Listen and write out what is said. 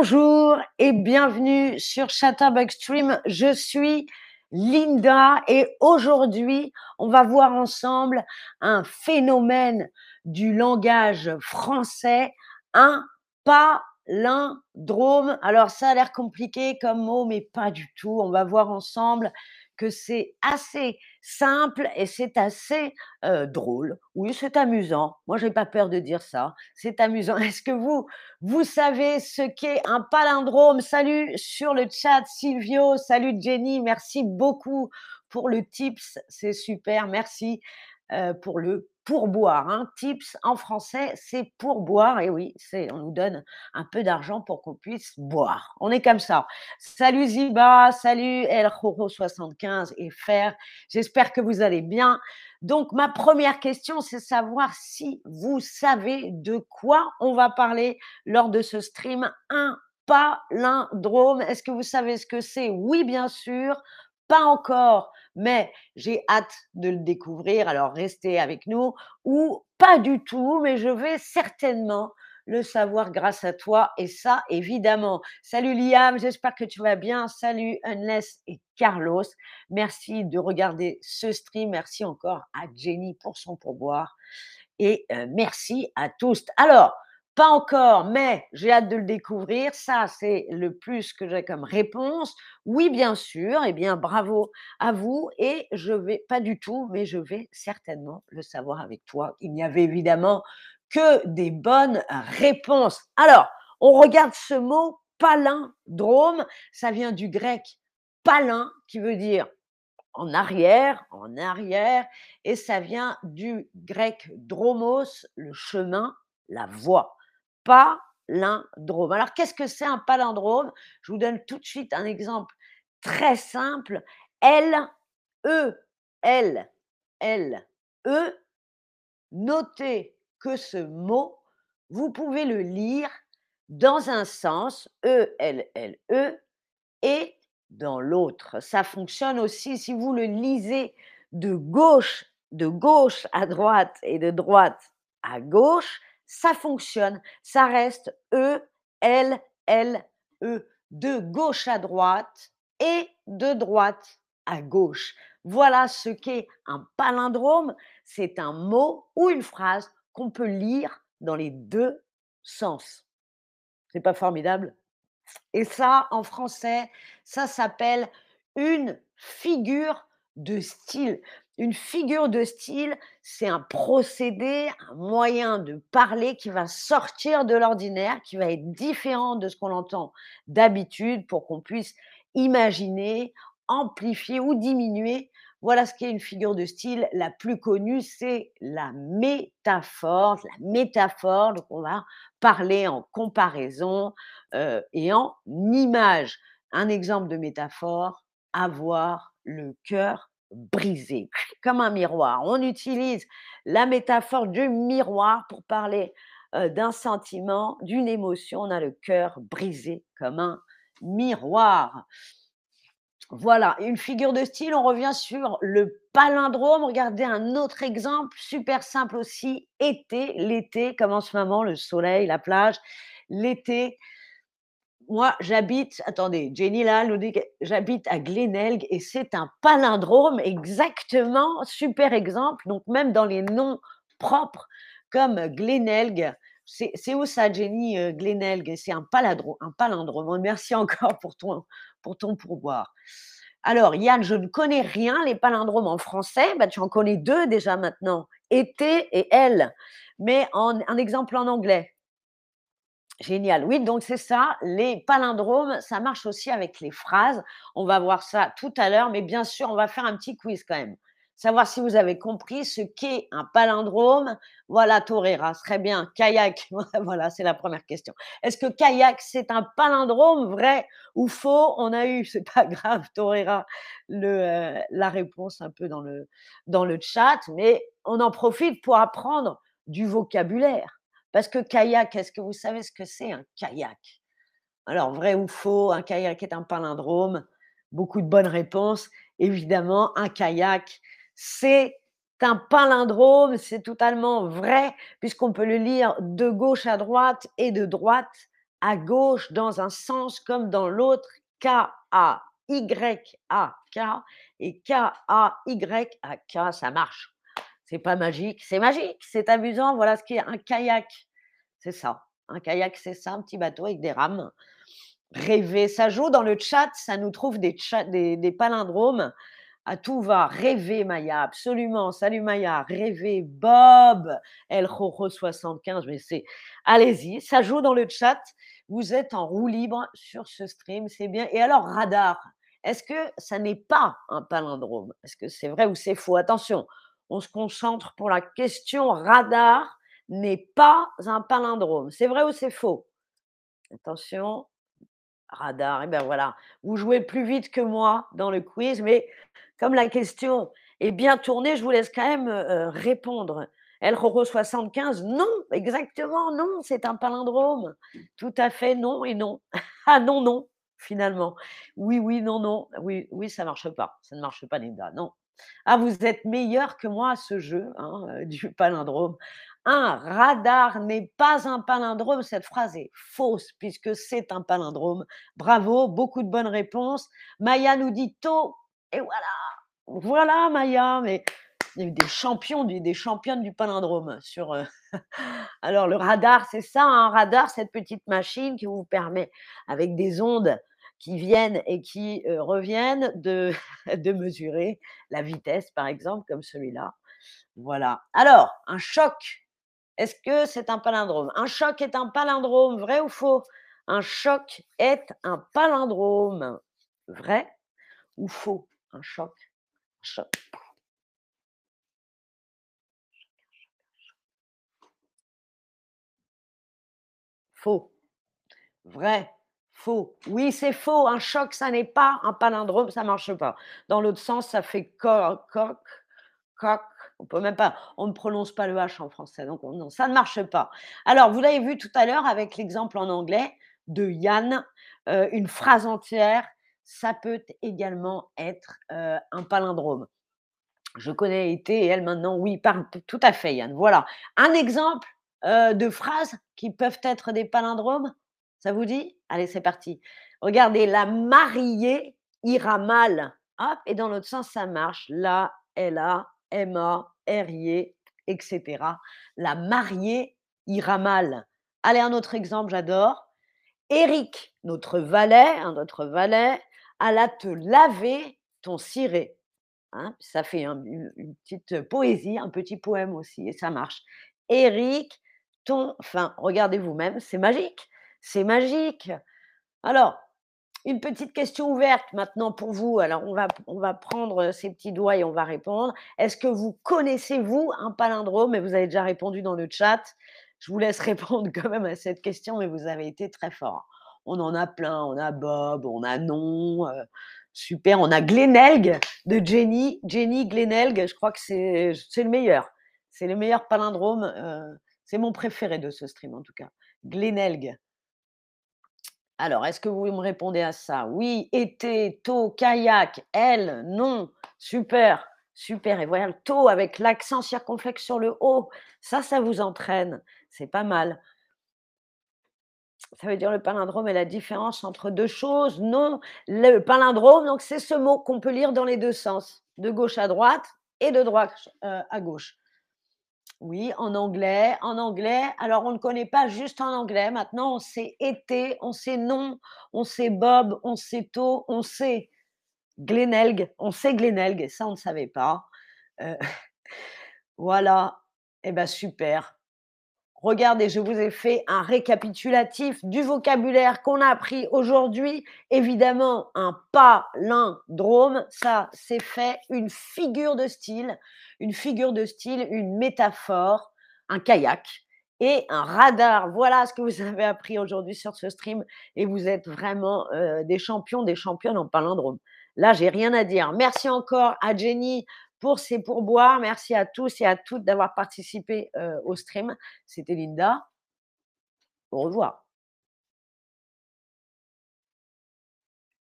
Bonjour et bienvenue sur Chatterbug Stream. Je suis Linda et aujourd'hui, on va voir ensemble un phénomène du langage français, un palindrome. Alors ça a l'air compliqué comme mot, mais pas du tout. On va voir ensemble que c'est assez simple et c'est assez drôle. Oui, c'est amusant. Moi, j'ai pas peur de dire ça. C'est amusant. Est-ce que vous, vous savez ce qu'est un palindrome? Salut sur le chat, Silvio. Salut Jenny. Merci beaucoup pour le tips. C'est super. Merci euh, pour le pourboire. Hein. Tips en français, c'est pourboire. Et oui, c'est, on nous donne un peu d'argent pour qu'on puisse boire. On est comme ça. Salut Ziba, salut El Joro75 et Fer. J'espère que vous allez bien. Donc, ma première question, c'est savoir si vous savez de quoi on va parler lors de ce stream. Un palindrome. Est-ce que vous savez ce que c'est? Oui, bien sûr. Pas encore mais j'ai hâte de le découvrir. Alors restez avec nous ou pas du tout, mais je vais certainement le savoir grâce à toi et ça évidemment. Salut Liam, j'espère que tu vas bien. Salut Unless et Carlos. Merci de regarder ce stream. Merci encore à Jenny pour son pourboire et euh, merci à tous. Alors, pas encore, mais j'ai hâte de le découvrir. Ça, c'est le plus que j'ai comme réponse. Oui, bien sûr. Eh bien, bravo à vous. Et je vais, pas du tout, mais je vais certainement le savoir avec toi. Il n'y avait évidemment que des bonnes réponses. Alors, on regarde ce mot palindrome. Ça vient du grec palin, qui veut dire en arrière, en arrière, et ça vient du grec dromos, le chemin, la voie palindrome. Alors, qu'est-ce que c'est un palindrome? Je vous donne tout de suite un exemple très simple. L, E, L, L, E. Notez que ce mot, vous pouvez le lire dans un sens, E, L, L, E, et dans l'autre. Ça fonctionne aussi si vous le lisez de gauche, de gauche à droite et de droite à gauche, ça fonctionne. Ça reste E, L, L, E, de gauche à droite et de droite à gauche. Voilà ce qu'est un palindrome. C'est un mot ou une phrase qu'on peut lire dans les deux sens. C'est pas formidable? Et ça, en français, ça s'appelle une figure de style. Une figure de style, c'est un procédé, un moyen de parler qui va sortir de l'ordinaire, qui va être différent de ce qu'on entend d'habitude pour qu'on puisse imaginer, amplifier ou diminuer. Voilà ce qu'est une figure de style. La plus connue, c'est la métaphore. La métaphore, donc on va parler en comparaison euh, et en image. Un exemple de métaphore, avoir le cœur brisé, comme un miroir. On utilise la métaphore du miroir pour parler d'un sentiment, d'une émotion. On a le cœur brisé comme un miroir. Voilà, une figure de style, on revient sur le palindrome. Regardez un autre exemple, super simple aussi, été, l'été, comme en ce moment, le soleil, la plage. L'été, moi, j'habite, attendez, Jenny là nous dit que j'habite à Glenelg et c'est un palindrome exactement, super exemple. Donc, même dans les noms propres comme Glenelg, c'est où ça, Jenny, euh, Glenelg? C'est un palindrome, un palindrome. Merci encore pour ton, pour ton pourboire. Alors, Yann, je ne connais rien, les palindromes en français. Bah, tu en connais deux déjà maintenant, été et elle. Mais en, un exemple en anglais. Génial. Oui, donc c'est ça. Les palindromes, ça marche aussi avec les phrases. On va voir ça tout à l'heure, mais bien sûr, on va faire un petit quiz quand même. Savoir si vous avez compris ce qu'est un palindrome. Voilà, Torera, très bien. Kayak, voilà, c'est la première question. Est-ce que kayak, c'est un palindrome vrai ou faux? On a eu, c'est pas grave, Torera, euh, la réponse un peu dans le, dans le chat, mais on en profite pour apprendre du vocabulaire. Parce que kayak, est-ce que vous savez ce que c'est un kayak? Alors, vrai ou faux, un kayak est un palindrome. Beaucoup de bonnes réponses. Évidemment, un kayak, c'est un palindrome, c'est totalement vrai, puisqu'on peut le lire de gauche à droite et de droite à gauche dans un sens comme dans l'autre, K-A-Y-A-K et K-A-Y-A-K, ça marche. C'est pas magique, c'est magique, c'est amusant. Voilà ce qu'est un kayak. C'est ça. Un kayak, c'est ça, un petit bateau avec des rames. Rêver, ça joue dans le chat, ça nous trouve des, palindromes à tout va. Rêver, Maya, absolument. Salut Maya, rêver. Bob, El Jojo 75, mais c'est. Allez-y, ça joue dans le chat. Vous êtes en roue libre sur ce stream, c'est bien. Et alors, radar, est-ce que ça n'est pas un palindrome? Est-ce que c'est vrai ou c'est faux? Attention, on se concentre pour la question radar n'est pas un palindrome. C'est vrai ou c'est faux? Attention, radar, et eh bien voilà, vous jouez plus vite que moi dans le quiz, mais comme la question est bien tournée, je vous laisse quand même répondre. El Roro 75, non, exactement, non, c'est un palindrome. Tout à fait, non et non. ah non, non, finalement. Oui, oui, non, non. Oui, oui, ça ne marche pas. Ça ne marche pas, Linda, non. Ah, vous êtes meilleur que moi à ce jeu hein, du palindrome. Un radar n'est pas un palindrome. Cette phrase est fausse puisque c'est un palindrome. Bravo, beaucoup de bonnes réponses. Maya nous dit tôt. Et voilà, voilà Maya, mais il y a des champions, des championnes du palindrome sur. Euh, alors le radar, c'est ça, un radar, cette petite machine qui vous permet, avec des ondes qui viennent et qui reviennent, de, de mesurer la vitesse, par exemple, comme celui-là. Voilà. Alors, un choc, est-ce que c'est un palindrome? Un choc est un palindrome, vrai ou faux? Un choc est un palindrome, vrai ou faux? Un choc, un choc. Faux. Vrai. Oui, c'est faux. Un choc, ça n'est pas un palindrome, ça marche pas. Dans l'autre sens, ça fait coq, coq, coq. On peut même pas, on ne prononce pas le H en français, donc ça ne marche pas. Alors, vous l'avez vu tout à l'heure avec l'exemple en anglais de Yann, euh, une phrase entière, ça peut également être euh, un palindrome. Je connais été et elle maintenant, oui, tout à fait, Yann. Voilà. Un exemple euh, de phrases qui peuvent être des palindromes? Ça vous dit? Allez, c'est parti. Regardez, la mariée ira mal. Hop, et dans l'autre sens, ça marche. La, Ella, Emma, Herrier, etc. La mariée ira mal. Allez, un autre exemple, j'adore. Eric, notre valet, un autre valet, alla te laver ton ciré. Hein, ça fait une, une, petite poésie, un petit poème aussi, et ça marche. Eric, ton, enfin, regardez vous-même, c'est magique. C'est magique. Alors, une petite question ouverte maintenant pour vous. Alors, on va, prendre ces petits doigts et on va répondre. Est-ce que vous connaissez, vous, un palindrome? Et vous avez déjà répondu dans le chat. Je vous laisse répondre quand même à cette question, mais vous avez été très fort. On en a plein. On a Bob, on a Non. Euh, super. On a Glenelg de Jenny. Jenny Glenelg, je crois que c'est le meilleur. C'est le meilleur palindrome. Euh, c'est mon préféré de ce stream, en tout cas. Glenelg. Alors, est-ce que vous me répondez à ça? Oui, été, taux, kayak, elle, non. Super, super. Et voilà le taux avec l'accent circonflexe sur le haut. Ça, ça vous entraîne. C'est pas mal. Ça veut dire le palindrome est la différence entre deux choses? Non, le palindrome, donc c'est ce mot qu'on peut lire dans les deux sens, de gauche à droite et de droite euh, à gauche. Oui, en anglais, en anglais. Alors, on ne connaît pas juste en anglais. Maintenant, on sait été, on sait non, on sait Bob, on sait tôt, on sait Glenelg, on sait Glenelg. Ça, on ne savait pas. Euh, voilà. Eh bien, super. Regardez, je vous ai fait un récapitulatif du vocabulaire qu'on a appris aujourd'hui. Évidemment, un palindrome, ça, c'est fait. Une figure de style, une figure de style, une métaphore, un kayak et un radar. Voilà ce que vous avez appris aujourd'hui sur ce stream. Et vous êtes vraiment euh, des champions, des championnes en palindrome. Là, j'ai rien à dire. Merci encore à Jenny pour ces pourboires. Merci à tous et à toutes d'avoir participé au stream. C'était Linda. Au revoir.